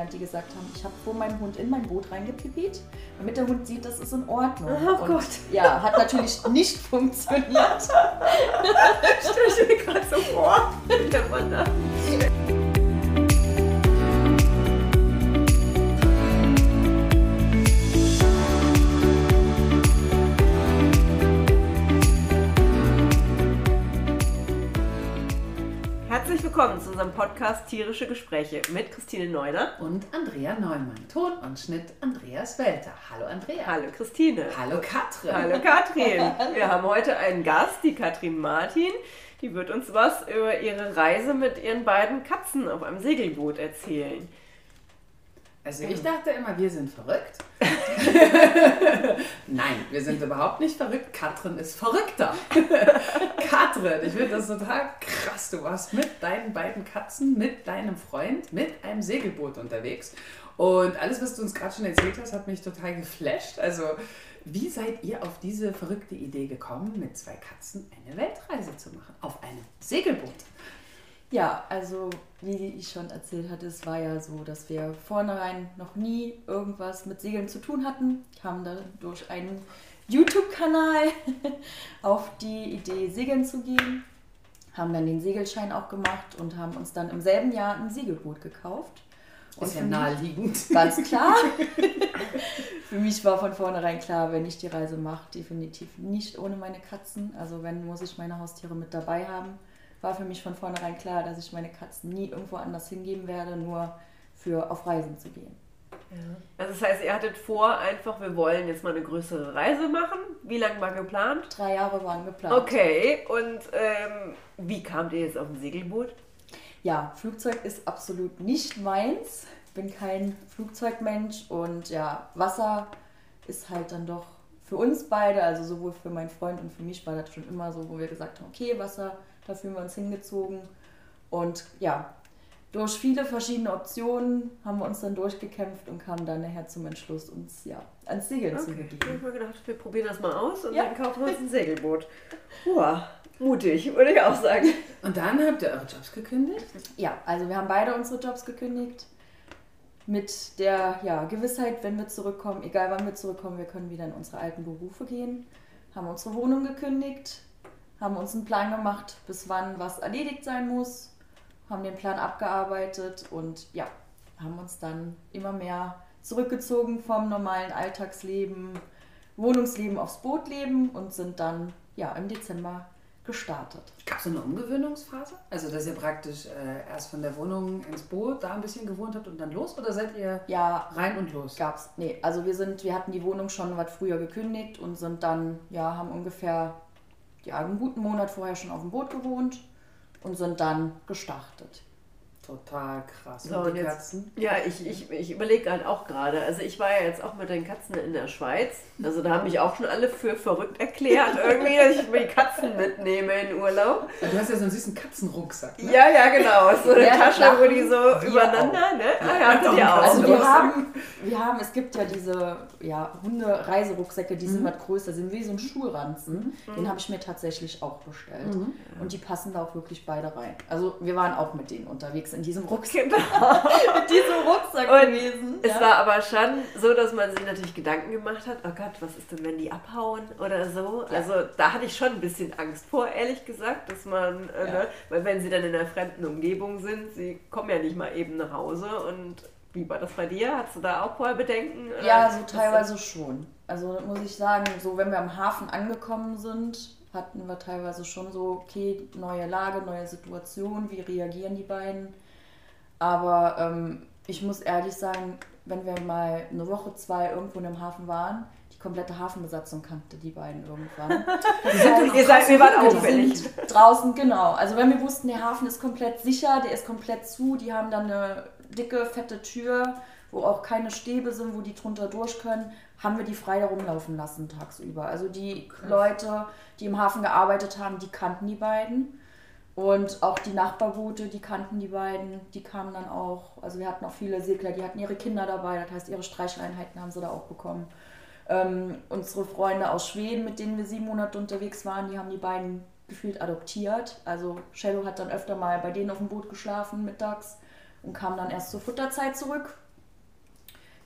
kennengelernt, die gesagt haben, ich habe vor meinem Hund in mein Boot reingepipiert, damit der Hund sieht, das ist in Ordnung. Oh Gott. Ja, hat natürlich nicht funktioniert. Stell ich mir gerade so vor. Herzlich willkommen zu unserem Podcast Tierische Gespräche mit Christine Neuner. und Andrea Neumann. Ton und Schnitt Andreas Welter. Hallo Andrea. Hallo Christine. Hallo Katrin. Hallo Katrin. Wir haben heute einen Gast, die Katrin Martin. Die wird uns was über ihre Reise mit ihren beiden Katzen auf einem Segelboot erzählen. Also ich dachte immer, wir sind verrückt. Nein, wir sind überhaupt nicht verrückt. Katrin ist verrückter. Katrin, ich finde das total krass. Du warst mit deinen beiden Katzen, mit deinem Freund, mit einem Segelboot unterwegs. Und alles, was du uns gerade schon erzählt hast, hat mich total geflasht. Also, wie seid ihr auf diese verrückte Idee gekommen, mit zwei Katzen eine Weltreise zu machen? Auf einem Segelboot. Ja, also wie ich schon erzählt hatte, es war ja so, dass wir vornherein noch nie irgendwas mit Segeln zu tun hatten, kamen dann durch einen YouTube-Kanal auf die Idee, segeln zu gehen, haben dann den Segelschein auch gemacht und haben uns dann im selben Jahr ein Segelboot gekauft. Und Ist ja naheliegend. Ganz klar. Für mich war von vornherein klar, wenn ich die Reise mache, definitiv nicht ohne meine Katzen. Also wenn, muss ich meine Haustiere mit dabei haben. War für mich von vornherein klar, dass ich meine Katzen nie irgendwo anders hingeben werde, nur für auf Reisen zu gehen. Also das heißt, ihr hattet vor, einfach, wir wollen jetzt mal eine größere Reise machen. Wie lange war geplant? Drei Jahre waren geplant. Okay, und ähm, wie kamt ihr jetzt auf ein Segelboot? Ja, Flugzeug ist absolut nicht meins. Bin kein Flugzeugmensch und ja, Wasser ist halt dann doch für uns beide, also sowohl für meinen Freund und für mich war das schon immer so, wo wir gesagt haben, okay, Wasser, da fühlen wir uns hingezogen. Und ja, durch viele verschiedene Optionen haben wir uns dann durchgekämpft und kamen dann nachher zum Entschluss, uns ja ans Segeln zu Okay, ich begeben. habe mir gedacht, wir probieren das mal aus und Ja. dann kaufen wir uns ein Segelboot. Uah, mutig, würde ich auch sagen. Und dann habt ihr eure Jobs gekündigt? Ja, also wir haben beide unsere Jobs gekündigt. Mit der ja, Gewissheit, wenn wir zurückkommen, egal wann wir zurückkommen, wir können wieder in unsere alten Berufe gehen. Haben unsere Wohnung gekündigt, haben uns einen Plan gemacht, bis wann was erledigt sein muss, haben den Plan abgearbeitet und ja, haben uns dann immer mehr zurückgezogen vom normalen Alltagsleben, Wohnungsleben aufs Bootleben und sind dann ja im Dezember gestartet. Gab es so eine Umgewöhnungsphase? Also, dass ihr praktisch äh, erst von der Wohnung ins Boot da ein bisschen gewohnt habt und dann los? Oder seid ihr Ja, rein und los? Gab's. Nee, also wir sind, wir hatten die Wohnung schon was früher gekündigt und sind dann, ja, haben ungefähr ja, einen guten Monat vorher schon auf dem Boot gewohnt und sind dann gestartet. Total krass. So, und und die jetzt- Katzen? Ja, ich, ich, ich überlege halt auch gerade. Also ich war ja jetzt auch mit den Katzen in der Schweiz. Also da haben mich auch schon alle für verrückt erklärt, irgendwie, dass ich mir die Katzen mitnehme in Urlaub. Du hast ja so einen süßen Katzenrucksack. Ne? Ja, ja, genau. So eine Ja, Tasche, wo die so übereinander, ne? Ah, ja, hattet ihr auch. Also so wir was haben, wir haben, es gibt ja diese ja, Hunde-Reiserucksäcke, die sind was größer, sind wie so ein Schulranzen. Den habe ich mir tatsächlich auch bestellt. Und die passen da auch wirklich beide rein. Also wir waren auch mit denen unterwegs in diesem Rucksack. Genau. mit diesem Rucksack Und gewesen. Es ja. war aber schon so, dass man sich natürlich Gedanken gemacht hat, oh Gott, was ist denn, wenn die abhauen oder so. Also da hatte ich schon ein bisschen Angst vor, ehrlich gesagt, dass man, äh, Ja. ne, weil wenn sie dann in einer fremden Umgebung sind, sie kommen ja nicht mal eben nach Hause und wie war das bei dir? Hattest du da auch vorher Bedenken? Ja, so teilweise schon. Also muss ich sagen, so wenn wir am Hafen angekommen sind, hatten wir teilweise schon so, okay, neue Lage, neue Situation, wie reagieren die beiden. Aber ähm, ich muss ehrlich sagen, wenn wir mal eine Woche, zwei irgendwo in einem Hafen waren, die komplette Hafenbesatzung kannte die beiden irgendwann. Heißt, Ihr seid, wir waren auffällig. sind draußen, genau. Also wenn wir wussten, der Hafen ist komplett sicher, der ist komplett zu, die haben dann eine dicke, fette Tür, wo auch keine Stäbe sind, wo die drunter durch können, haben wir die frei herumlaufen lassen tagsüber. Also die Leute, die im Hafen gearbeitet haben, die kannten die beiden. Und auch die Nachbarboote, die kannten die beiden, die kamen dann auch, also wir hatten auch viele Segler, die hatten ihre Kinder dabei, das heißt ihre Streicheleinheiten haben sie da auch bekommen. Ähm, unsere Freunde aus Schweden, mit denen wir sieben Monate unterwegs waren, die haben die beiden gefühlt adoptiert. Also Cello hat dann öfter mal bei denen auf dem Boot geschlafen mittags und kam dann erst zur Futterzeit zurück.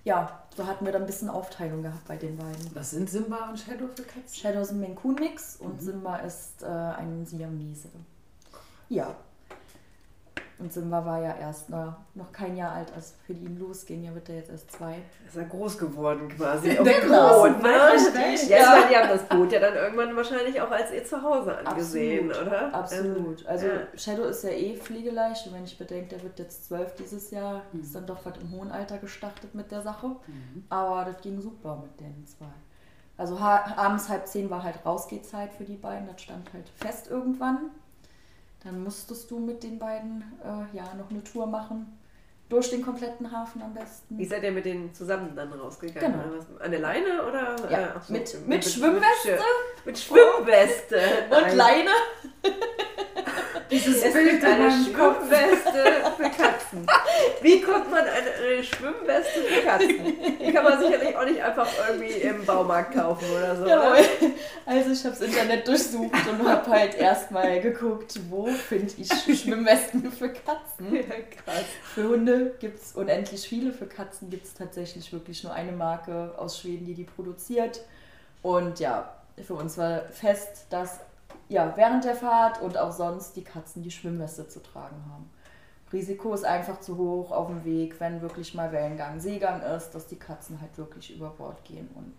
Ja, so hatten wir dann ein bisschen Aufteilung gehabt bei den beiden. Was sind Simba und Shadow für Katzen? Shadow ist ein Maine Coon Mix und Simba ist äh, ein Siamese. Ja. Und Simba war ja erst noch, noch kein Jahr alt, als für ihn losging. Ja, wird er jetzt erst zwei. Ist er groß geworden quasi. Der Boot, ne? Richtig, Ja, ja. die haben das Boot ja dann irgendwann wahrscheinlich auch als ihr Zuhause angesehen, Absolut, oder? Absolut. Also ja. Shadow ist ja eh pflegeleicht. Und wenn ich bedenke, der wird jetzt zwölf dieses Jahr, ist dann doch was im hohen Alter gestartet mit der Sache. Aber das ging super mit den zwei. Also abends halb zehn war halt Rausgehzeit für die beiden. Das stand halt fest irgendwann. Dann musstest du mit den beiden äh, ja noch eine Tour machen. Durch den kompletten Hafen am besten. Wie seid ihr mit denen zusammen dann rausgegangen? Genau. An der Leine oder? Ja, äh, so, mit- mit Schwimmweste? Mit, Schwimmweste. Und Nein. Leine. Dieses Es Bild gibt in eine. Schwimmweste für Katzen. Wie kommt man an eine Schwimmweste für Katzen? Die kann man sicherlich auch nicht einfach irgendwie im Baumarkt kaufen oder so. Jawohl. oder? Also ich habe das Internet durchsucht und habe halt erstmal geguckt, wo finde ich Schwimmwesten für Katzen. Ja, krass. Für Hunde gibt es unendlich viele, für Katzen gibt es tatsächlich wirklich nur eine Marke aus Schweden, die die produziert. Und ja, für uns war fest, dass ja, während der Fahrt und auch sonst die Katzen die Schwimmweste zu tragen haben. Risiko ist einfach zu hoch auf dem Weg, wenn wirklich mal Wellengang, Seegang ist, dass die Katzen halt wirklich über Bord gehen. Und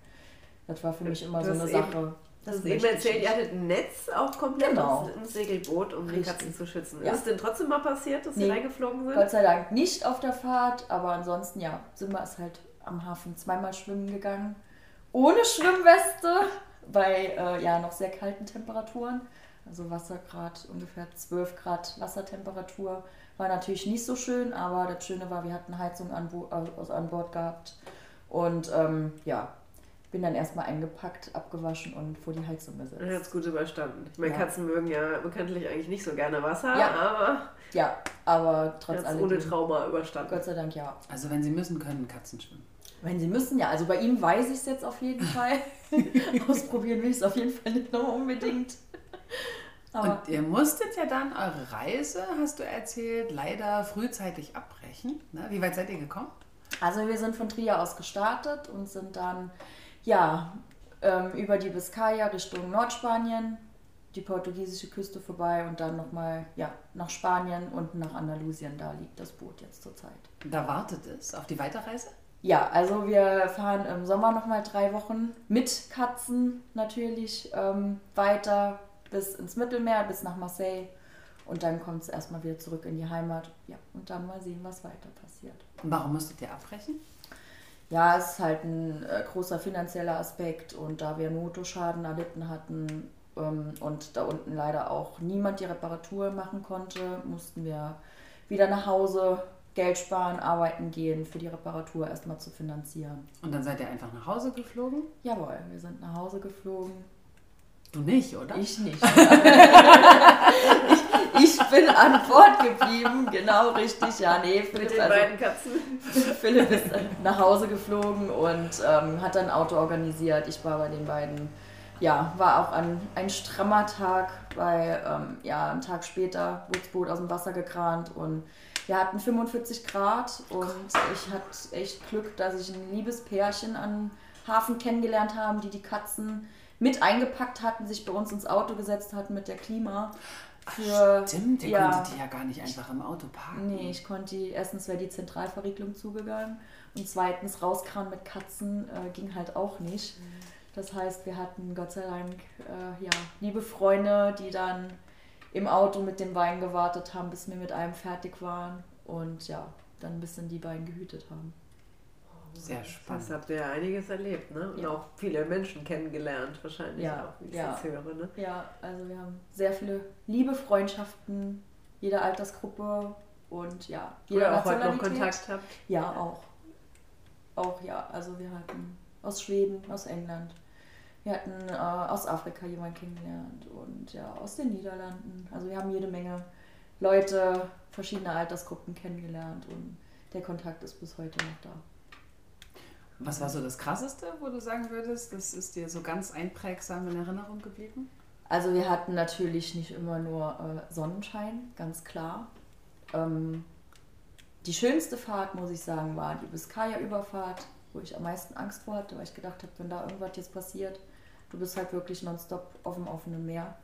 das war für mich immer Du so eine eben- Sache. Du hast möchte eben erzählt, ihr hattet ein Netz auch komplett Genau. ins, Segelboot, um die Richtig. Katzen zu schützen. Ja. Ist es denn trotzdem mal passiert, dass sie Nee. reingeflogen sind? Gott sei Dank nicht auf der Fahrt, aber ansonsten ja, Simba ist halt am Hafen zweimal schwimmen gegangen. Ohne Schwimmweste, bei äh, ja noch sehr kalten Temperaturen. Also Wassergrad, ungefähr 12 Grad Wassertemperatur. War natürlich nicht so schön, aber das Schöne war, wir hatten Heizung an, Bo äh, an Bord gehabt. Und ähm, ja, bin dann erstmal eingepackt, abgewaschen und vor die Heizung gesetzt. Er hat es gut überstanden. Ich meine, Ja. Katzen mögen ja bekanntlich eigentlich nicht so gerne Wasser, Ja. aber Ja, aber er trotz hat es ohne Trauma überstanden. Gott sei Dank ja. Also wenn sie müssen, können Katzen schwimmen. Wenn sie müssen, ja. Also bei ihm weiß ich es jetzt auf jeden Fall. Ausprobieren will ich es auf jeden Fall nicht noch unbedingt. Aber Und ihr musstet ja dann eure Reise, hast du erzählt, leider frühzeitig abbrechen. Ne? Wie weit seid ihr gekommen? also wir sind von Trier aus gestartet und sind dann ja ähm, über die Biskaya Richtung Nordspanien, die portugiesische Küste vorbei und dann nochmal ja, nach Spanien und nach Andalusien. Da liegt das Boot jetzt zurzeit. Da wartet es auf die Weiterreise? Ja, also wir fahren im Sommer nochmal drei Wochen mit Katzen natürlich ähm, weiter bis ins Mittelmeer, bis nach Marseille. Und dann kommt es erstmal wieder zurück in die Heimat. Ja, und dann mal sehen, was weiter passiert. Und warum musstet ihr abbrechen? Ja, es ist halt ein äh, großer finanzieller Aspekt und da wir Motorschaden erlitten hatten ähm, und da unten leider auch niemand die Reparatur machen konnte, mussten wir wieder nach Hause Geld sparen, arbeiten gehen, für die Reparatur erstmal zu finanzieren. Und dann seid ihr einfach nach Hause geflogen? Jawohl, wir sind nach Hause geflogen. Du nicht, oder? Ich nicht. ich, ich bin an Bord geblieben, genau richtig. Ja, nee, Mit Philipp, den also, beiden Katzen. Philipp ist nach Hause geflogen und ähm, hat dann ein Auto organisiert. Ich war bei den beiden. Ja, war auch ein, ein strammer Tag, weil ähm, ja, einen Tag später wurde das Boot aus dem Wasser gekrant und wir hatten 45 Grad und ich hatte echt Glück, dass ich ein liebes Pärchen an Hafen kennengelernt habe, die die Katzen mit eingepackt hatten, sich bei uns ins Auto gesetzt hatten mit der Klima. Für, Stimmt, ihr ja, konntet die ja gar nicht einfach im Auto parken. Nee, ich konnte die, erstens wäre die Zentralverriegelung zugegangen und zweitens rauskramen mit Katzen äh, ging halt auch nicht. Das heißt, wir hatten Gott sei Dank äh, ja, liebe Freunde, die dann im Auto mit dem Wein gewartet haben, bis wir mit einem fertig waren und ja, dann ein bisschen die beiden gehütet haben. Sehr Das spannend. habt ihr ja einiges erlebt, ne? Und Ja. auch viele Menschen kennengelernt, wahrscheinlich Ja, auch, wie ich ja. das höre, ne? Ja, also wir haben sehr viele liebe Freundschaften, jeder Altersgruppe und ja, jeder ihr auch heute noch. Kontakt habt. Ja, auch. Auch ja. Also wir hatten aus Schweden, aus England. Wir hatten äh, aus Afrika jemanden kennengelernt und ja, aus den Niederlanden. Also wir haben jede Menge Leute, verschiedene Altersgruppen kennengelernt und der Kontakt ist bis heute noch da. Was war so das Krasseste, wo du sagen würdest, das ist dir so ganz einprägsam in Erinnerung geblieben? Also wir hatten natürlich nicht immer nur äh, Sonnenschein, ganz klar. Ähm, die schönste Fahrt, muss ich sagen, war die Biskaya-Überfahrt, wo ich am meisten Angst vor hatte, weil ich gedacht habe, wenn da irgendwas jetzt passiert, du bist halt wirklich nonstop auf dem offenen Meer.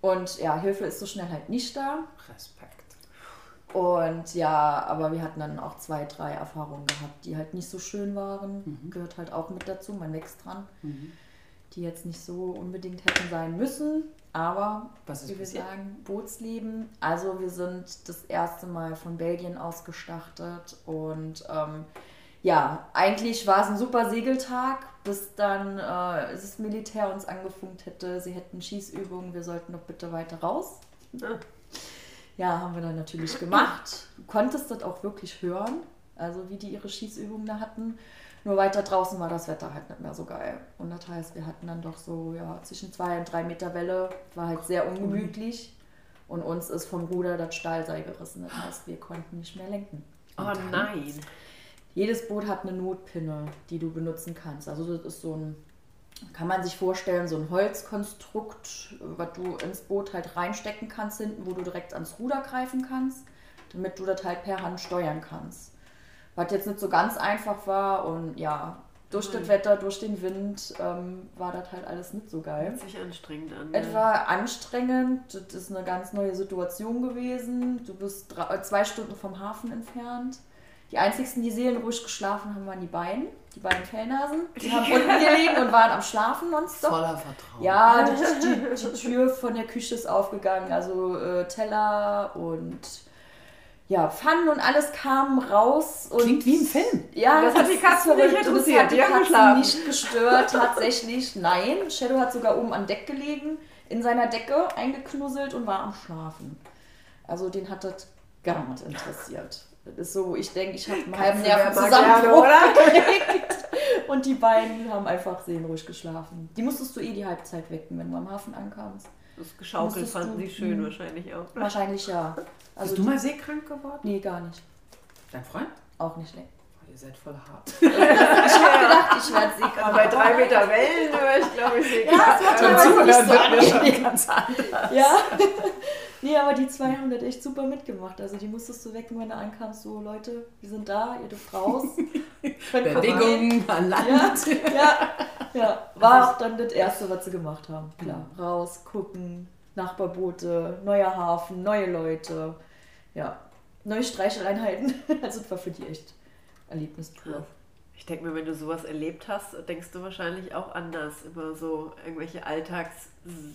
Und ja, Hilfe ist so schnell halt nicht da. Respekt. Und ja, aber wir hatten dann auch zwei, drei Erfahrungen gehabt, die halt nicht so schön waren. Mhm. Gehört halt auch mit dazu, man wächst dran. Die jetzt nicht so unbedingt hätten sein müssen. Aber, Was wie wir sagen, Bootsleben. Also wir sind das erste Mal von Belgien aus gestartet. Und ähm, ja, eigentlich war es ein super Segeltag, bis dann äh, das Militär uns angefunkt hätte, sie hätten Schießübungen, wir sollten doch bitte weiter raus. Ja, haben wir dann natürlich gemacht. Du konntest das auch wirklich hören, also wie die ihre Schießübungen da hatten. Nur weiter draußen war das Wetter halt nicht mehr so geil. Und das heißt, wir hatten dann doch so ja, zwischen zwei und drei Meter Welle. War halt sehr ungemütlich. Und uns ist vom Ruder das Stahlseil gerissen. Das heißt, wir konnten nicht mehr lenken. Oh dann? nein. Jedes Boot hat eine Notpinne, die du benutzen kannst. Also das ist so ein, kann man sich vorstellen, so ein Holzkonstrukt, was du ins Boot halt reinstecken kannst hinten, wo du direkt ans Ruder greifen kannst, damit du das halt per Hand steuern kannst. Was jetzt nicht so ganz einfach war und ja, durch das Wetter, durch den Wind ähm, war das halt alles nicht so geil. Hört sich anstrengend an. Es war anstrengend, das ist eine ganz neue Situation gewesen. Du bist drei, äh, zwei Stunden vom Hafen entfernt. Die einzigsten, die seelenruhig geschlafen haben, waren die beiden, die beiden Fellnasen. Die haben unten gelegen und waren am Schlafen nonstop. Voller Vertrauen. Ja, die, die, die Tür von der Küche ist aufgegangen, also äh, Teller und ja, Pfannen und alles kam raus. Und Klingt wie im Film. ja, Das hat die ist Katzen nicht. Und das interessiert, hat die die Katzen geschlafen. nicht gestört, tatsächlich. Nein, Shadow hat sogar oben an Deck gelegen, in seiner Decke eingeknusselt und war am Schlafen. Also den hat das gar nicht interessiert. Das ist so, ich denke, ich habe einen halben gerne, gekriegt. Und die beiden haben einfach seelenruhig geschlafen. Die musstest du eh die Halbzeit wecken, wenn du am Hafen ankamst. Das Geschaukel fanden du- sie schön wahrscheinlich auch. Wahrscheinlich ja. Also Bist du mal seekrank geworden? Nee, gar nicht. Dein Freund? Auch nicht. Nee. Ihr seid voll hart. Ich habe gedacht, ich werde sie Aber bei drei Meter Wellen höre ich, glaube ich, sehe Ja, es war teilweise nicht so angenehm. ganz anders. Ja. nee, aber die zwei haben das echt super mitgemacht. Also die musstest du wecken, wenn du ankamst, so Leute, wir sind da, ihr dürft raus. Bewegung an Ja, Land. ja, ja. War auch dann das Erste, was sie gemacht haben. Klar. Raus, gucken, Nachbarboote, neuer Hafen, neue Leute. Ja. Neue Streicheleinheiten. Also das war für die echt Erlebnistour. Ich denke mir, wenn du sowas erlebt hast, denkst du wahrscheinlich auch anders über so irgendwelche Alltags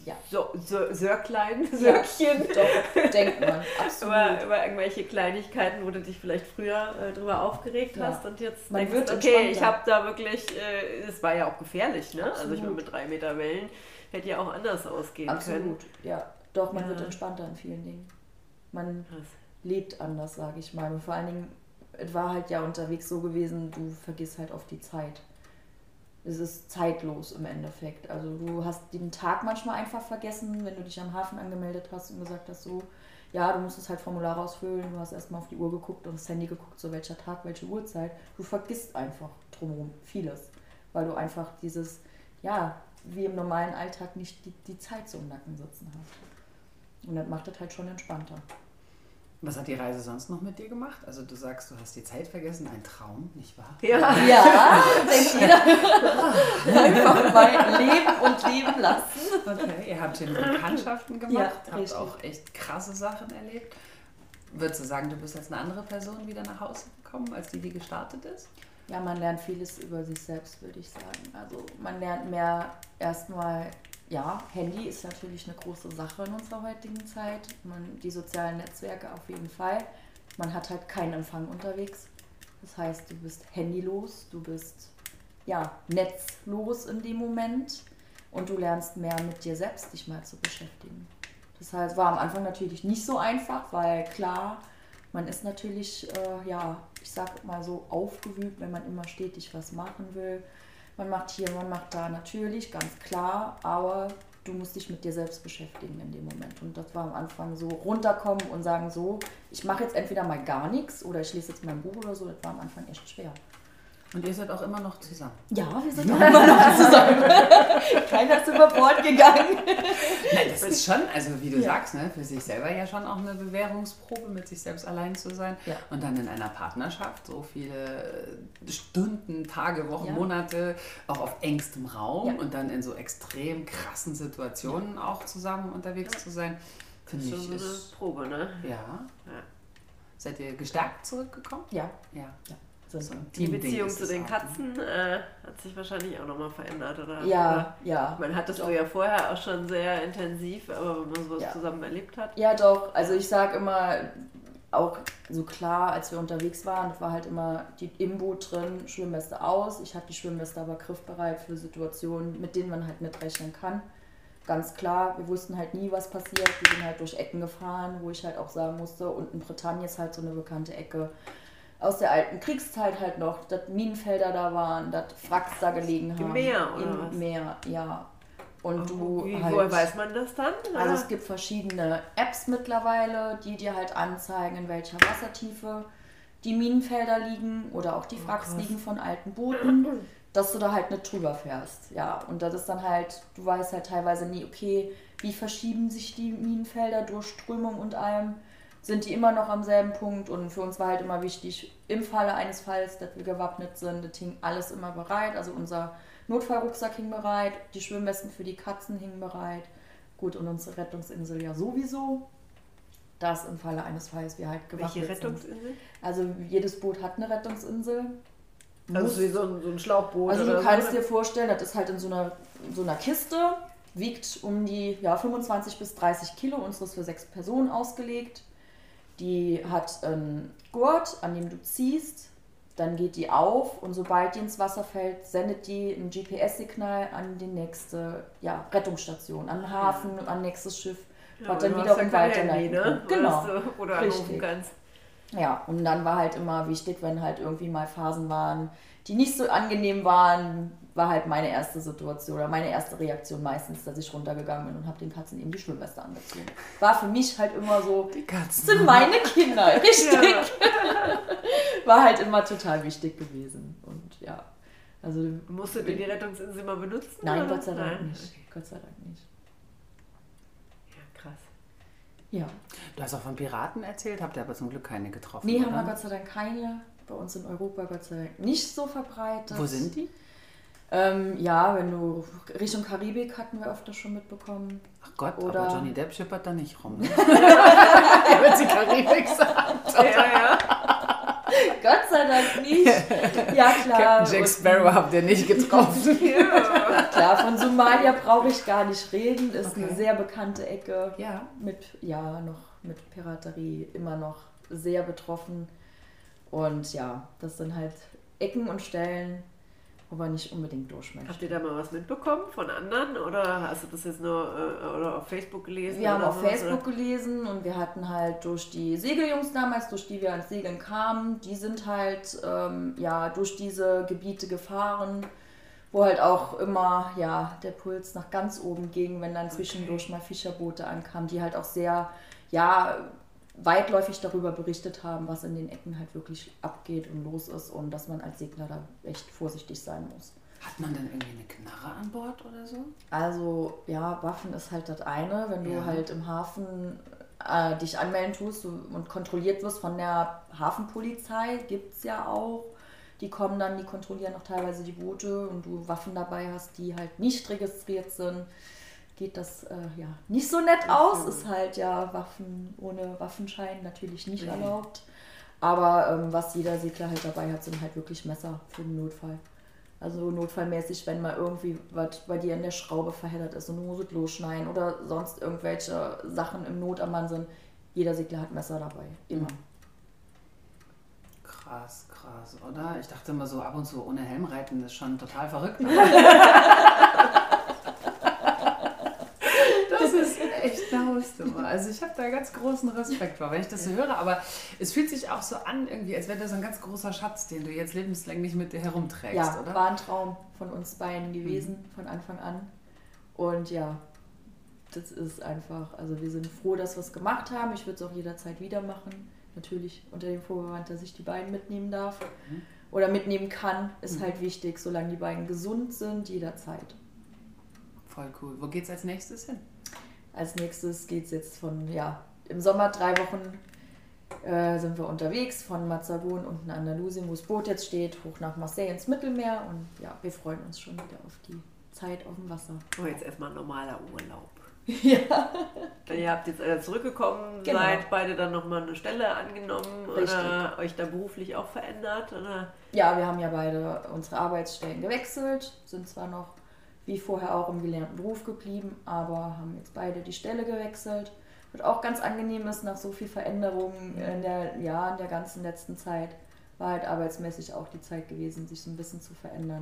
Ja. so, so, Sörklein, Ja. Sörkchen. Doch, denkt man. Absolut. Über, über irgendwelche Kleinigkeiten, wo du dich vielleicht früher äh, drüber aufgeregt Ja. hast und jetzt Man denkst, okay, ich habe da wirklich, äh, es war ja auch gefährlich, ne? Also ich meine, Absolut. mit drei Meter Wellen hätte ja auch anders ausgehen können. Absolut, ja. Doch, man Ja. wird entspannter in vielen Dingen. Man Krass. lebt anders, sage ich mal. Und vor allen Dingen, es war halt ja unterwegs so gewesen, du vergisst halt auf die Zeit. Es ist zeitlos im Endeffekt. Also du hast den Tag manchmal einfach vergessen, wenn du dich am Hafen angemeldet hast und gesagt hast, so, ja, du musstest halt Formular ausfüllen, du hast erstmal auf die Uhr geguckt und das Handy geguckt, so welcher Tag, welche Uhrzeit. Du vergisst einfach drumherum vieles, weil du einfach dieses, ja, wie im normalen Alltag nicht die, die Zeit so im Nacken sitzen hast. Und das macht es halt schon entspannter. Was hat die Reise sonst noch mit dir gemacht? Also du sagst, du hast die Zeit vergessen. Ein Traum, nicht wahr? Ja, Ja, denkt jeder. Einfach mal leben und leben lassen. Okay, ihr habt hier Bekanntschaften gemacht, Ja, habt richtig. auch echt krasse Sachen erlebt. Würdest du sagen, du bist als eine andere Person wieder nach Hause gekommen, als die, die gestartet ist? Ja, man lernt vieles über sich selbst, würde ich sagen. Also man lernt mehr erstmal, ja, Handy ist natürlich eine große Sache in unserer heutigen Zeit. Man, die sozialen Netzwerke auf jeden Fall. Man hat halt keinen Empfang unterwegs. Das heißt, du bist handylos, du bist ja netzlos in dem Moment und du lernst mehr mit dir selbst dich mal zu beschäftigen. Das heißt, war am Anfang natürlich nicht so einfach, weil klar, man ist natürlich, äh, ja, ich sag mal so aufgewühlt, wenn man immer stetig was machen will. Man macht hier, man macht da natürlich, ganz klar, aber du musst dich mit dir selbst beschäftigen in dem Moment. Und das war am Anfang so runterkommen und sagen so, ich mache jetzt entweder mal gar nichts oder ich lese jetzt mein Buch oder so, das war am Anfang echt schwer. Und ihr seid auch immer noch zusammen? Ja, wir sind auch immer noch zusammen. Keiner ist über Bord gegangen. Nein, das ist schon, also wie du ja. sagst, ne, für sich selber ja schon auch eine Bewährungsprobe, mit sich selbst allein zu sein. Ja. Und dann in einer Partnerschaft so viele Stunden, Tage, Wochen, ja. Monate, auch auf engstem Raum und dann in so extrem krassen Situationen auch zusammen unterwegs zu sein. Finde ich. So eine Probe, ne? Ja. Seid ihr gestärkt zurückgekommen? Ja. Ja. So die Beziehung zu den Katzen äh, hat sich wahrscheinlich auch nochmal verändert, oder? Ja, oder? ja. Man hattest doch. du ja vorher auch schon sehr intensiv, aber wenn man sowas ja. zusammen erlebt hat. Ja, doch. Also ich sage immer, auch so klar, als wir unterwegs waren, war halt immer die im Boot drin, Schwimmweste aus. Ich hatte die Schwimmweste aber griffbereit für Situationen, mit denen man halt mitrechnen kann. Ganz klar, wir wussten halt nie, was passiert. Wir sind halt durch Ecken gefahren, wo ich halt auch sagen musste, unten Bretagne ist halt so eine bekannte Ecke aus der alten Kriegszeit halt noch, dass Minenfelder da waren, dass Wracks da gelegen haben. Im Meer, oder Im was? Meer, ja. Und oh, du wie, halt, woher weiß man das dann? Oder? Also es gibt verschiedene Apps mittlerweile, die dir halt anzeigen, in welcher Wassertiefe die Minenfelder liegen oder auch die oh, Wracks oh, liegen von alten Booten, dass du da halt nicht drüber fährst. Ja, und das ist dann halt, du weißt halt teilweise nie, okay, wie verschieben sich die Minenfelder durch Strömung und allem sind die immer noch am selben Punkt und für uns war halt immer wichtig, im Falle eines Falls, dass wir gewappnet sind, das hing alles immer bereit, also unser Notfallrucksack hing bereit, die Schwimmwesten für die Katzen hingen bereit, gut und unsere Rettungsinsel ja sowieso, dass im Falle eines Falls wir halt gewappnet Welche Rettungsinsel? Sind. Also jedes Boot hat eine Rettungsinsel. Also wie so ein, so ein Schlauchboot. Also du kannst so, dir vorstellen, das ist halt in so einer, so einer Kiste, wiegt um die ja, 25 bis 30 Kilo, unseres für sechs Personen ausgelegt die hat einen Gurt, an dem du ziehst, dann geht die auf und sobald die ins Wasser fällt, sendet die ein GPS-Signal an die nächste ja, Rettungsstation, an den Hafen, an nächstes Schiff, ja, was dann wiederum weiterleiten ne? Genau. Oder anrufen kannst. Ja, und dann war halt immer wichtig, wenn halt irgendwie mal Phasen waren, die nicht so angenehm waren, war halt meine erste Situation oder meine erste Reaktion meistens, dass ich runtergegangen bin und habe den Katzen eben die Schwimmweste angezogen. War für mich halt immer so, die Katzen sind meine Kinder, richtig. Ja. War halt immer total wichtig gewesen und ja. Also Musstet ihr die Rettungsinsel mal benutzen? Nein, oder? Gott sei Dank Nein. nicht. Gott sei Dank nicht. Ja, krass. Ja. Du hast auch von Piraten erzählt, habt ihr aber zum Glück keine getroffen. Nee, oder? haben wir Gott sei Dank keine. Bei uns in Europa Gott sei Dank nicht so verbreitet. Wo sind die? Ähm, ja, wenn du Richtung Karibik hatten wir öfter schon mitbekommen. Ach Gott, Oder aber Johnny Depp schippert da nicht rum. Ne? Wenn sie Karibik sagt. Ja, ja. Gott sei Dank nicht. Ja, klar. Captain Jack Sparrow habt ihr nicht getroffen. ja. Klar, von Somalia brauche ich gar nicht reden. Ist okay. eine sehr bekannte Ecke. Ja. Mit, ja, noch mit Piraterie immer noch sehr betroffen. Und ja, das sind halt Ecken und Stellen, wo man nicht unbedingt durch möchte. Habt ihr da mal was mitbekommen von anderen oder hast du das jetzt nur äh, oder auf Facebook gelesen? Wir haben auf was, Facebook oder? gelesen und wir hatten halt durch die Segeljungs damals, durch die wir ans Segeln kamen, die sind halt ähm, ja durch diese Gebiete gefahren, wo halt auch immer ja der Puls nach ganz oben ging, wenn dann zwischendurch okay. mal Fischerboote ankamen, die halt auch sehr ja weitläufig darüber berichtet haben, was in den Ecken halt wirklich abgeht und los ist und dass man als Segler da echt vorsichtig sein muss. Hat man denn irgendwie eine Knarre an Bord oder so? Also ja, Waffen ist halt das eine, wenn du ja. halt im Hafen äh, dich anmelden tust und kontrolliert wirst von der Hafenpolizei, gibt es ja auch. Die kommen dann, die kontrollieren auch teilweise die Boote und du Waffen dabei hast, die halt nicht registriert sind geht das äh, ja nicht so nett aus. Ist halt ja Waffen ohne Waffenschein natürlich nicht ja. erlaubt. Aber ähm, was jeder Segler halt dabei hat, sind halt wirklich Messer für den Notfall. Also notfallmäßig, wenn mal irgendwie was bei dir in der Schraube verheddert ist und du musst losschneiden oder sonst irgendwelche Sachen im Not am Mann sind, jeder Segler hat Messer dabei. Immer. Mhm. Krass, krass, oder? Ich dachte immer so, ab und zu ohne Helm reiten ist schon total verrückt. Hausnummer. Also ich habe da ganz großen Respekt vor, wenn ich das so höre. Aber es fühlt sich auch so an, irgendwie, als wäre das ein ganz großer Schatz, den du jetzt lebenslänglich mit dir herumträgst, ja, oder? war ein Traum von uns beiden gewesen, mhm. von Anfang an. Und ja, das ist einfach, also wir sind froh, dass wir es gemacht haben. Ich würde es auch jederzeit wieder machen. Natürlich unter dem Vorbehalt, dass ich die beiden mitnehmen darf. Mhm. oder mitnehmen kann, ist halt wichtig, solange die beiden gesund sind, jederzeit. Voll cool. Wo geht's als nächstes hin? Als nächstes geht es jetzt von, ja, im Sommer drei Wochen äh, sind wir unterwegs von Mazzagon unten Andalusien, wo das Boot jetzt steht, hoch nach Marseille ins Mittelmeer und ja, wir freuen uns schon wieder auf die Zeit auf dem Wasser. Oh, jetzt erstmal ein normaler Urlaub. ja. Ihr habt jetzt alle zurückgekommen, Genau. seid beide dann nochmal eine Stelle angenommen Richtig. oder euch da beruflich auch verändert? Oder? ja, wir haben ja beide unsere Arbeitsstellen gewechselt, sind zwar noch wie vorher auch im gelernten Beruf geblieben, aber haben jetzt beide die Stelle gewechselt. Was auch ganz angenehm ist nach so viel Veränderungen in der, ja, in der ganzen letzten Zeit, war halt arbeitsmäßig auch die Zeit gewesen, sich so ein bisschen zu verändern.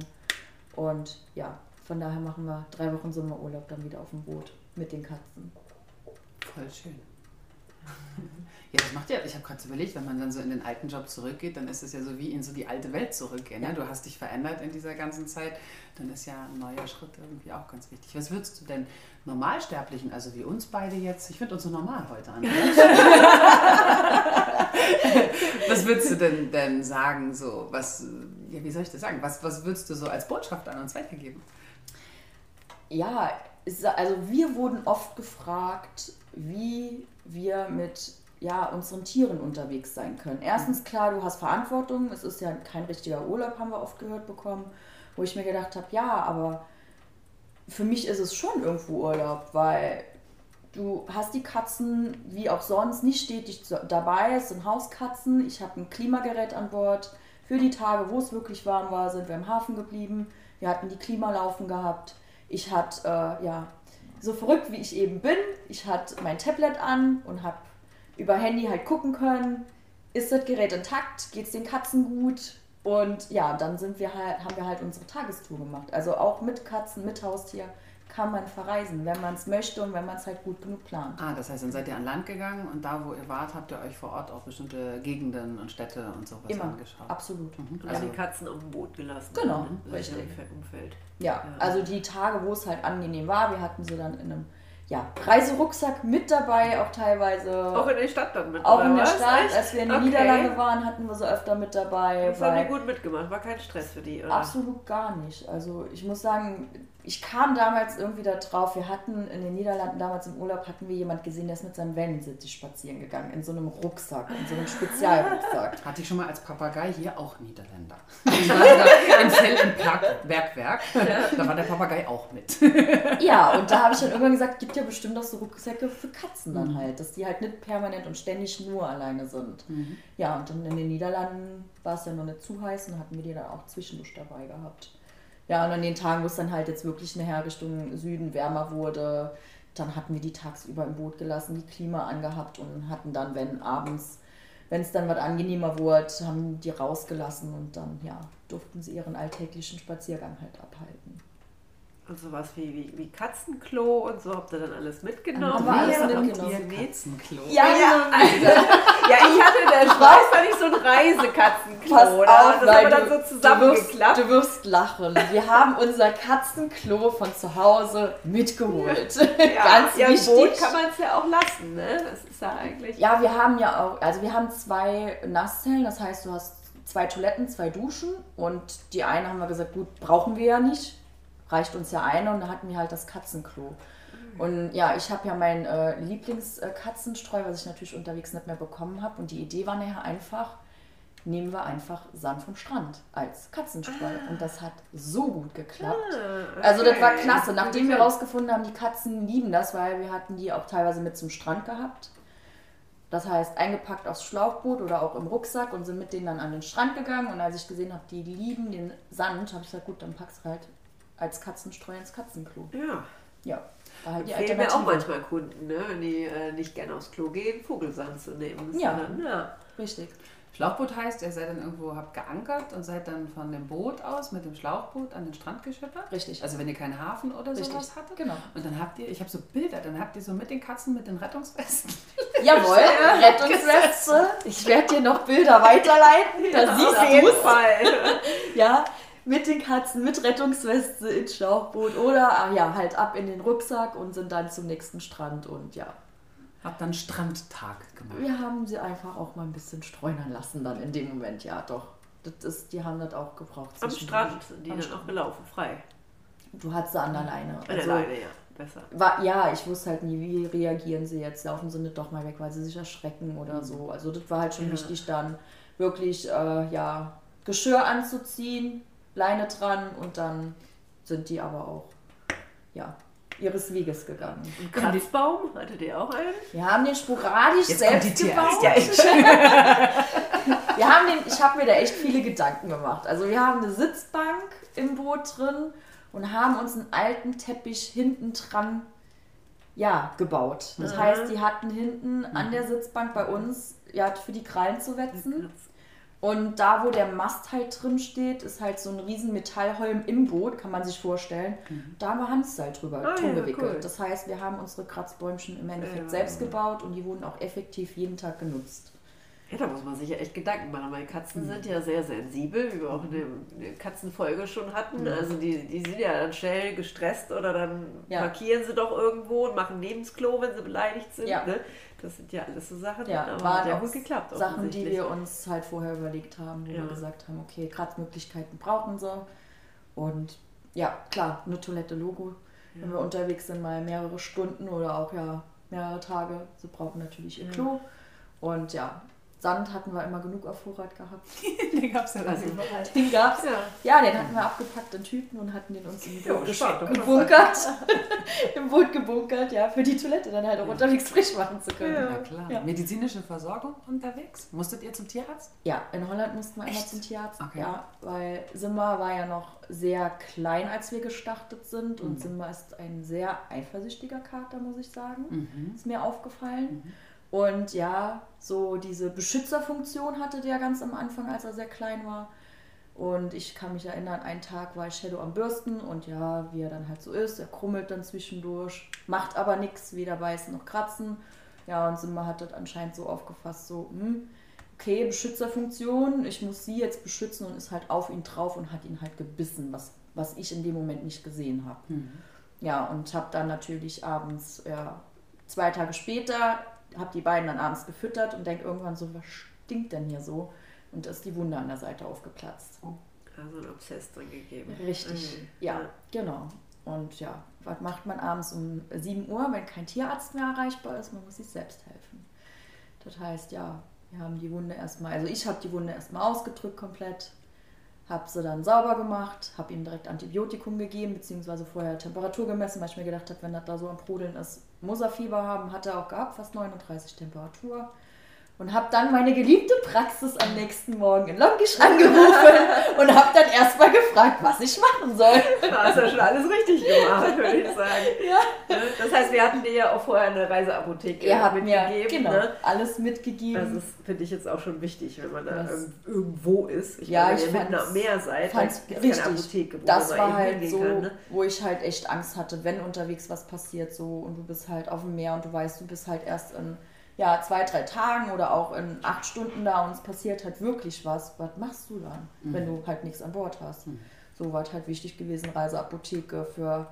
Und ja, von daher machen wir drei Wochen Sommerurlaub dann wieder auf dem Boot mit den Katzen. Voll schön. Ja, das macht ja, ich habe gerade überlegt, wenn man dann so in den alten Job zurückgeht, dann ist es ja so wie in so die alte Welt zurückgehen. Ne? Du hast dich verändert in dieser ganzen Zeit, dann ist ja ein neuer Schritt irgendwie auch ganz wichtig. Was würdest du denn Normalsterblichen, also wie uns beide jetzt, ich finde uns so normal heute an. was würdest du denn, denn sagen, so, was, ja, wie soll ich das sagen, was, was würdest du so als Botschaft an uns weitergeben? Ja, also wir wurden oft gefragt, wie wir mit ja, unseren Tieren unterwegs sein können. Erstens, klar, du hast Verantwortung. Es ist ja kein richtiger Urlaub, haben wir oft gehört bekommen. Wo ich mir gedacht habe, ja, aber für mich ist es schon irgendwo Urlaub, weil du hast die Katzen wie auch sonst nicht stetig dabei. Es sind Hauskatzen. Ich habe ein Klimagerät an Bord. Für die Tage, wo es wirklich warm war, sind wir im Hafen geblieben. Wir hatten die Klimalaufen gehabt. Ich hatte, äh, ja, so verrückt wie ich eben bin, ich hatte mein Tablet an und habe über Handy halt gucken können, ist das Gerät intakt, geht es den Katzen gut? Und ja, dann sind wir halt, haben wir halt unsere Tagestour gemacht. Also auch mit Katzen, mit Haustier kann man verreisen, wenn man es möchte und wenn man es halt gut genug plant. Ah, das heißt, dann seid ihr an Land gegangen und da, wo ihr wart, habt ihr euch vor Ort auch bestimmte Gegenden und Städte und sowas Immer, angeschaut. absolut. Mhm. Also Also, die Katzen auf dem Boot gelassen. Genau, ne? Richtig. im Umfeld. Ja, Ja. also die Tage, wo es halt angenehm war, wir hatten sie dann in einem ja, Reiserucksack mit dabei, auch teilweise. Auch in der Stadt dann mit, Auch in der was? Stadt, Echt? als wir in den Okay. Niederlande waren, hatten wir sie öfter mit dabei. Das haben die gut mitgemacht, war kein Stress für die, oder? Absolut gar nicht. Also ich muss sagen, ich kam damals irgendwie da drauf, wir hatten in den Niederlanden damals im Urlaub, hatten wir jemand gesehen, der ist mit seinem Wellensittich spazieren gegangen, in so einem Rucksack, in so einem Spezialrucksack. hatte ich schon mal als Papagei hier auch Niederländer. In Fell im Berg- Bergwerk. Da war der Papagei auch mit. Ja, und da habe ich dann irgendwann gesagt, gibt ja bestimmt auch so Rucksäcke für Katzen dann halt, dass die halt nicht permanent und ständig nur alleine sind. Ja, und dann in den Niederlanden war es ja noch nicht zu heiß und hatten wir die dann auch zwischendurch dabei gehabt. Ja, und an den Tagen, wo es dann halt jetzt wirklich nachher Richtung Süden wärmer wurde, dann hatten wir die tagsüber im Boot gelassen, die Klima angehabt und hatten dann, wenn abends, wenn es dann was angenehmer wurde, haben die rausgelassen und dann, ja, durften sie ihren alltäglichen Spaziergang halt abhalten. Und sowas wie, wie, wie Katzenklo und so habt ihr dann alles mitgenommen. Haben wir alles Ja, mitgenommen. Katzenklo. Ja, Ja, ich hatte in der Schweiz fand ich so ein Reisekatzenklo. Pass oder? auf, das haben wir dann du, so du, wirst, zusammengeklappt. du wirst lachen. Wir haben unser Katzenklo von zu Hause mitgeholt. Ja, Ganz ja, wichtig. Boot kann man es ja auch lassen, ne? Das ist ja eigentlich. Ja, wir haben ja auch, also wir haben zwei Nasszellen, das heißt, du hast zwei Toiletten, zwei Duschen und die eine haben wir gesagt, gut, brauchen wir ja nicht, reicht uns ja eine und da hatten wir halt das Katzenklo. Und ja, ich habe ja mein äh, Lieblingskatzenstreu, was ich natürlich unterwegs nicht mehr bekommen habe und die Idee war nachher einfach, nehmen wir einfach Sand vom Strand als Katzenstreu und das hat so gut geklappt. Ah, Also das war okay. klasse. Nachdem wir Okay. rausgefunden haben, die Katzen lieben das, weil wir hatten die auch teilweise mit zum Strand gehabt. Das heißt, eingepackt aufs Schlauchboot oder auch im Rucksack und sind mit denen dann an den Strand gegangen. Und als ich gesehen habe, die lieben den Sand, habe ich gesagt, gut, dann pack's halt als Katzenstreu ins Katzenklo. Ja, Ja, war halt die fehlen mir auch manchmal Kunden, ne? wenn die äh, nicht gerne aufs Klo gehen, Vogelsand zu nehmen. Ja. Sondern, ja. Richtig. Schlauchboot heißt, ihr seid dann irgendwo, habt geankert und seid dann von dem Boot aus mit dem Schlauchboot an den Strand geschippert. Richtig. Also wenn ihr keinen Hafen oder Richtig. sowas hattet. Genau. Und dann habt ihr, ich habe so Bilder, dann habt ihr so mit den Katzen mit den Rettungswesten. Jawohl, Rettungsweste. Ich werde dir noch Bilder weiterleiten. Da siehst Auf du jeden es. Fall. Ja, mit den Katzen, mit Rettungsweste ins Schlauchboot oder ah ja, halt ab in den Rucksack und sind dann zum nächsten Strand und ja. Habt dann Strandtag gemacht. Wir haben sie einfach auch mal ein bisschen streunern lassen dann in dem Moment, ja doch. Das ist, die haben das auch gebraucht. Am zwischendurch. Strand sind die Am dann Strand. auch gelaufen, frei. Du hattest sie an der Leine. An der Also, Leine, ja. Besser. war, ja, ich wusste halt nie, wie reagieren sie jetzt. Laufen sie nicht doch mal weg, weil sie sich erschrecken oder so. Also das war halt schon Ja. wichtig, dann wirklich äh, ja, Geschirr anzuziehen, Leine dran und dann sind die aber auch ja, ihres Weges gegangen. Und Kratzbaum, hattet ihr auch einen? Wir haben den sporadisch Jetzt kommt selbst die gebaut. Tierärztin. Wir haben den, ich habe mir da echt viele Gedanken gemacht. Also wir haben eine Sitzbank im Boot drin und haben uns einen alten Teppich hinten dran ja, gebaut. Das Mhm. heißt, die hatten hinten an der Sitzbank bei uns ja für die Krallen zu wetzen. Und da, wo der Mast halt drin steht, ist halt so ein riesen Metallholm im Boot, kann man sich vorstellen. Da haben wir Handseil drüber Ah, drum ja, gewickelt. cool. Das heißt, wir haben unsere Kratzbäumchen im Endeffekt Ja. selbst gebaut und die wurden auch effektiv jeden Tag genutzt. Ja, da muss man sich ja echt Gedanken machen. Mhm. Katzen sind ja sehr sensibel, wie wir auch in der Katzenfolge schon hatten. Mhm. Also die, die sind ja dann schnell gestresst oder dann Ja. markieren sie doch irgendwo und machen Lebensklo, wenn sie beleidigt sind. Ja. Ne? Das sind ja alles so Sachen, Ja, aber waren hat ja auch gut geklappt. Sachen, die wir uns halt vorher überlegt haben, wo Ja. wir gesagt haben, okay, Kratzmöglichkeiten brauchen sie. Und ja, klar, eine Toilette Logo. Wenn wir unterwegs sind, mal mehrere Stunden oder auch ja mehrere Tage, sie brauchen natürlich ihr Ja. Klo. Und ja, Sand hatten wir immer genug auf Vorrat gehabt. Den gab es ja Also, überall. Den gab's. ja. Ja, den hatten wir abgepackt in Tüten und hatten den uns im Ja, Boot was. gebunkert. Im Boot gebunkert, ja, für die Toilette dann halt auch unterwegs frisch machen zu können. Ja. Ja, klar. Ja. Medizinische Versorgung unterwegs? Musstet ihr zum Tierarzt? Ja, in Holland mussten wir Echt? zum Tierarzt. Okay. Ja, weil Simba war ja noch sehr klein, als wir gestartet sind. Und Mhm. Simba ist ein sehr eifersüchtiger Kater, muss ich sagen. Mhm. Ist mir aufgefallen. Und ja, so diese Beschützerfunktion hatte der ganz am Anfang, als er sehr klein war. Und ich kann mich erinnern, einen Tag war ich Shadow am Bürsten und ja, wie er dann halt so ist, er krummelt dann zwischendurch, macht aber nichts, weder beißen noch kratzen. Ja, und Simba hat das anscheinend so aufgefasst, so, hm, okay, Beschützerfunktion, ich muss sie jetzt beschützen und ist halt auf ihn drauf und hat ihn halt gebissen, was, was ich in dem Moment nicht gesehen habe. Mhm. Ja, und habe dann natürlich abends, ja, zwei Tage später, habe die beiden dann abends gefüttert und denke irgendwann so, was stinkt denn hier so? Und da ist die Wunde an der Seite aufgeplatzt. Also ein Obsess drin gegeben. Richtig, Mhm. ja, genau. Und ja, was macht man abends um 7 Uhr, wenn kein Tierarzt mehr erreichbar ist? Man muss sich selbst helfen. Das heißt, ja, wir haben die Wunde erstmal, also ich habe die Wunde erstmal ausgedrückt komplett, habe sie dann sauber gemacht, habe ihm direkt Antibiotikum gegeben, beziehungsweise vorher Temperatur gemessen, weil ich mir gedacht habe, wenn das da so am Brodeln ist, muss er Fieber haben, hat er auch gehabt, fast 39 Temperatur. Und habe dann meine geliebte Praxis am nächsten Morgen in Longisch angerufen und habe dann erstmal gefragt, was ich machen soll. Da hast du ja schon alles richtig gemacht, würde ich sagen. Ja. Ne? Das heißt, wir hatten dir ja auch vorher eine Reiseapotheke Ihr habt mir mitgegeben. genau, Ne? alles mitgegeben. Das ist, finde ich, jetzt auch schon wichtig, wenn man da Das- irgendwo ist. Ich Ja, meine, ich wenn ihr mitten am Meer seid, fand's dann gibt's keine. Apotheke, wo das man war halt so, kann. Ne? wo ich halt echt Angst hatte, wenn unterwegs was passiert so und du bist halt auf dem Meer und du weißt, du bist halt erst in ja, zwei, drei Tagen oder auch in acht Stunden da und es passiert halt wirklich was. Was machst du dann, wenn du halt nichts an Bord hast? So war es halt wichtig gewesen, Reiseapotheke für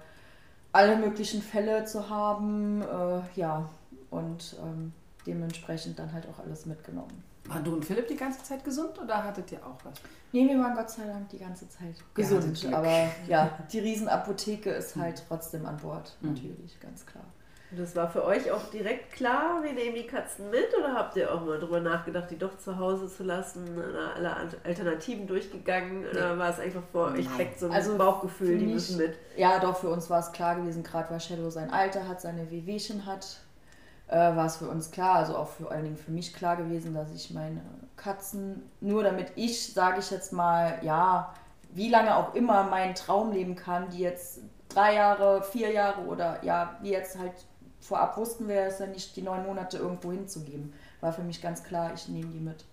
alle möglichen Fälle zu haben. Äh, ja, und ähm, dementsprechend dann halt auch alles mitgenommen. Waren du und Philipp die ganze Zeit gesund oder hattet ihr auch was? Nee, wir waren Gott sei Dank die ganze Zeit gesund. Glück. aber ja, die Riesenapotheke ist halt trotzdem an Bord, Mhm. natürlich, ganz klar. Das war für euch auch direkt klar, wir nehmen die Katzen mit? Oder habt ihr auch mal drüber nachgedacht, die doch zu Hause zu lassen, oder alle Al- Alternativen durchgegangen? Oder war es einfach vor euch direkt so ein Also Bauchgefühl, die mich- müssen mit? Ja, doch, für uns war es klar gewesen, gerade weil Shadow sein Alter hat, seine Wehwehchen hat, äh, war es für uns klar, also auch vor allen Dingen für mich klar gewesen, dass ich meine Katzen, nur damit ich, sage ich jetzt mal, ja, wie lange auch immer meinen Traum leben kann, die jetzt drei Jahre, vier Jahre oder ja, wie jetzt halt vorab wussten wir es ja nicht, die neun Monate irgendwo hinzugeben. War für mich ganz klar, ich nehme die mit.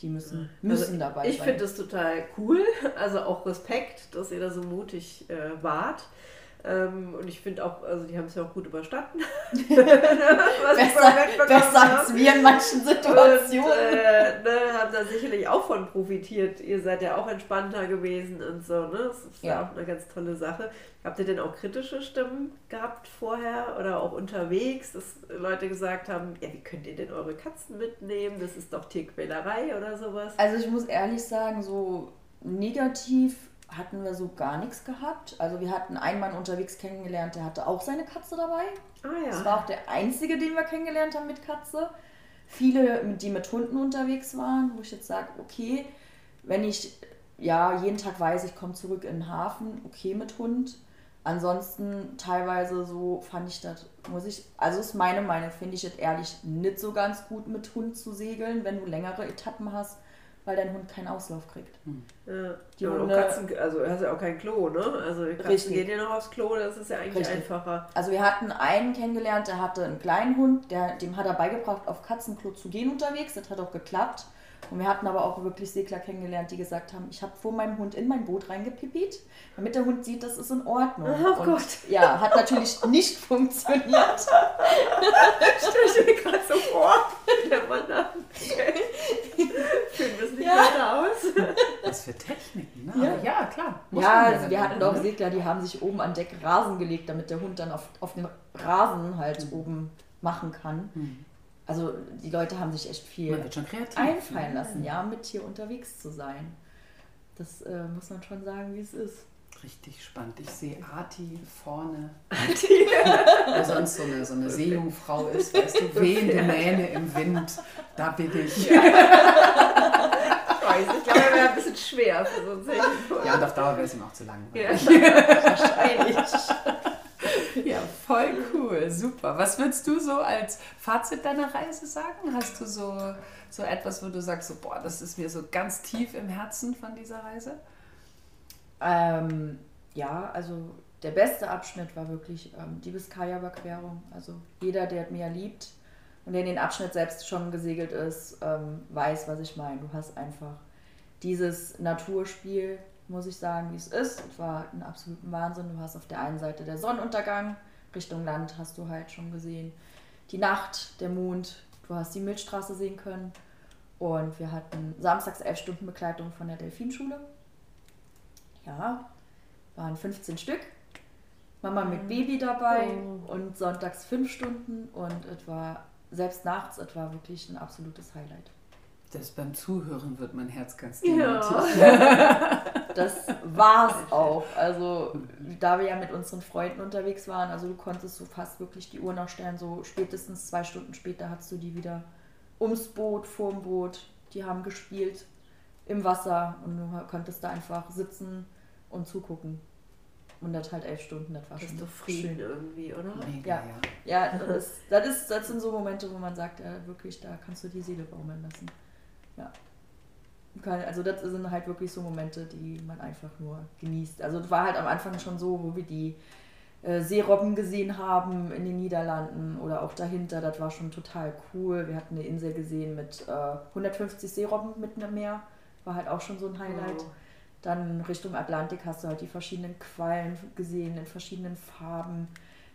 Die müssen, müssen Also, dabei Ich sein. finde es total cool, also auch Respekt, dass ihr da so mutig äh, wart. Ähm, und ich finde auch, also die haben es ja auch gut überstanden. Besser, besser als wir in manchen Und Situationen. äh, ne, haben da sicherlich auch von profitiert. Ihr seid ja auch entspannter gewesen und so, ne? Das ist ja, Ja. auch eine ganz tolle Sache. Habt ihr denn auch kritische Stimmen gehabt vorher oder auch unterwegs, dass Leute gesagt haben, ja, wie könnt ihr denn eure Katzen mitnehmen? Das ist doch Tierquälerei oder sowas? Also ich muss ehrlich sagen, so negativ hatten wir so gar nichts gehabt. Also wir hatten einen Mann unterwegs kennengelernt, der hatte auch seine Katze dabei. Ah Das ja. war auch der einzige, den wir kennengelernt haben mit Katze. Viele, die mit Hunden unterwegs waren, wo ich jetzt sage, okay, wenn ich ja jeden Tag weiß, ich komme zurück in den Hafen, okay mit Hund. Ansonsten teilweise so fand ich das, muss ich, also ist meine Meinung, finde ich es ehrlich nicht so ganz gut mit Hund zu segeln, wenn du längere Etappen hast, weil dein Hund keinen Auslauf kriegt. ja. Die Ja, und Hunde- Katzen, also du hast ja auch kein Klo, ne? Also die Katzen Richtig. gehen ja noch aufs Klo, das ist ja eigentlich Richtig. einfacher. Also wir hatten einen kennengelernt, der hatte einen kleinen Hund, der, dem hat er beigebracht, auf Katzenklo zu gehen unterwegs. Das hat auch geklappt. Und wir hatten aber auch wirklich Segler kennengelernt, die gesagt haben, ich habe vor meinem Hund in mein Boot reingepipit, damit der Hund sieht, das ist in Ordnung. Oh Und Gott. Ja, hat natürlich nicht funktioniert. Stell ich mir gerade so vor, der Mann da. Fühlen wir es nicht Ja. weiter aus? Was für Techniken, ne? Ja. Aber ja, klar. Muss Ja, also wir hatten auch ne? Segler, die haben sich oben an Deck Rasen gelegt, damit der Hund dann auf, auf den Rasen halt oben machen kann. Hm. Also die Leute haben sich echt viel einfallen lassen, ja, mit hier unterwegs zu sein. Das äh, muss man schon sagen, wie es ist. Richtig spannend. Ich sehe Arti vorne. Wo sonst so eine, so eine Seejungfrau ist, weißt du, wehende Mähne im Wind. Da bin ich. Ich weiß, ich glaube, er wäre ein bisschen schwer für so ein Segelboot. Ja, und auf Dauer wäre es ihm auch zu lang. Ja. Wahrscheinlich. Ja, voll cool, super. Was würdest du so als Fazit deiner Reise sagen? Hast du so, so etwas, wo du sagst, so, boah, das ist mir so ganz tief im Herzen von dieser Reise? ähm, ja, also der beste Abschnitt war wirklich ähm, die Biskaya-Überquerung. Also jeder, der Meer liebt und der den Abschnitt selbst schon gesegelt ist, ähm, weiß, was ich meine. Du hast einfach dieses Naturspiel, muss ich sagen, wie es ist. Es war ein absoluter Wahnsinn. Du hast auf der einen Seite der Sonnenuntergang, Richtung Land hast du halt schon gesehen. Die Nacht, der Mond, du hast die Milchstraße sehen können. Und wir hatten samstags elf Stunden Begleitung von der Delfinschule. Ja, waren 15 Stück. Mama mit Baby dabei Oh. und sonntags fünf Stunden. Und es war, selbst nachts, es war wirklich ein absolutes Highlight. Das beim Zuhören wird mein Herz ganz Ja. Das war's auch. Also, da wir ja mit unseren Freunden unterwegs waren, also du konntest so fast wirklich die Uhr nachstellen, so spätestens zwei Stunden später hattest du die wieder ums Boot, vorm Boot. Die haben gespielt im Wasser und du konntest da einfach sitzen und zugucken. Und das halt elf Stunden, das war Das schon ist doch Frieden schön. irgendwie, oder? Mega, Ja. ja. Ja, das, ist, das, ist, das sind so Momente, wo man sagt, ja, wirklich, da kannst du die Seele baumeln lassen. Ja. Also das sind halt wirklich so Momente, die man einfach nur genießt. Also es war halt am Anfang schon so, wo wir die äh, Seerobben gesehen haben in den Niederlanden oder auch dahinter, das war schon total cool. Wir hatten eine Insel gesehen mit äh, 150 Seerobben mitten im Meer, war halt auch schon so ein Highlight. Oh. Dann Richtung Atlantik hast du halt die verschiedenen Quallen gesehen in verschiedenen Farben.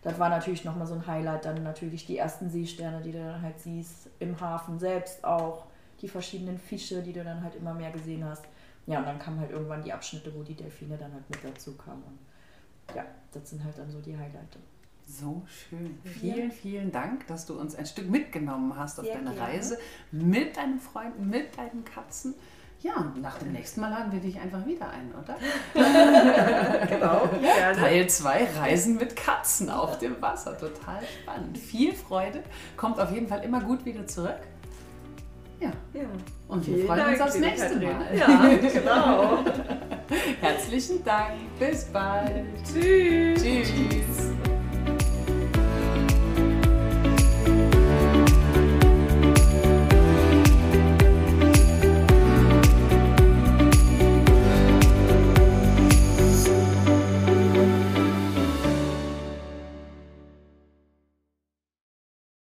Das war natürlich nochmal so ein Highlight. Dann natürlich die ersten Seesterne, die du dann halt siehst. Im Hafen selbst auch. Die verschiedenen Fische, die du dann halt immer mehr gesehen hast. Ja, und dann kamen halt irgendwann die Abschnitte, wo die Delfine dann halt mit dazu kamen. Und ja, das sind halt dann so die Highlights. So schön. Vielen, vielen Dank, dass du uns ein Stück mitgenommen hast auf Sehr deine gerne. Reise mit deinen Freunden, mit deinen Katzen. Ja, und nach dem nächsten Mal laden wir dich einfach wieder ein, oder? Genau, gerne. Teil 2, Reisen mit Katzen auf dem Wasser. Total spannend. Viel Freude. Kommt auf jeden Fall immer gut wieder zurück. Ja, Ja. und wir Vielen freuen uns Dank, aufs liebe nächste Katrin. Mal. Ja, genau. Herzlichen Dank. Bis bald. Tschüss. Tschüss.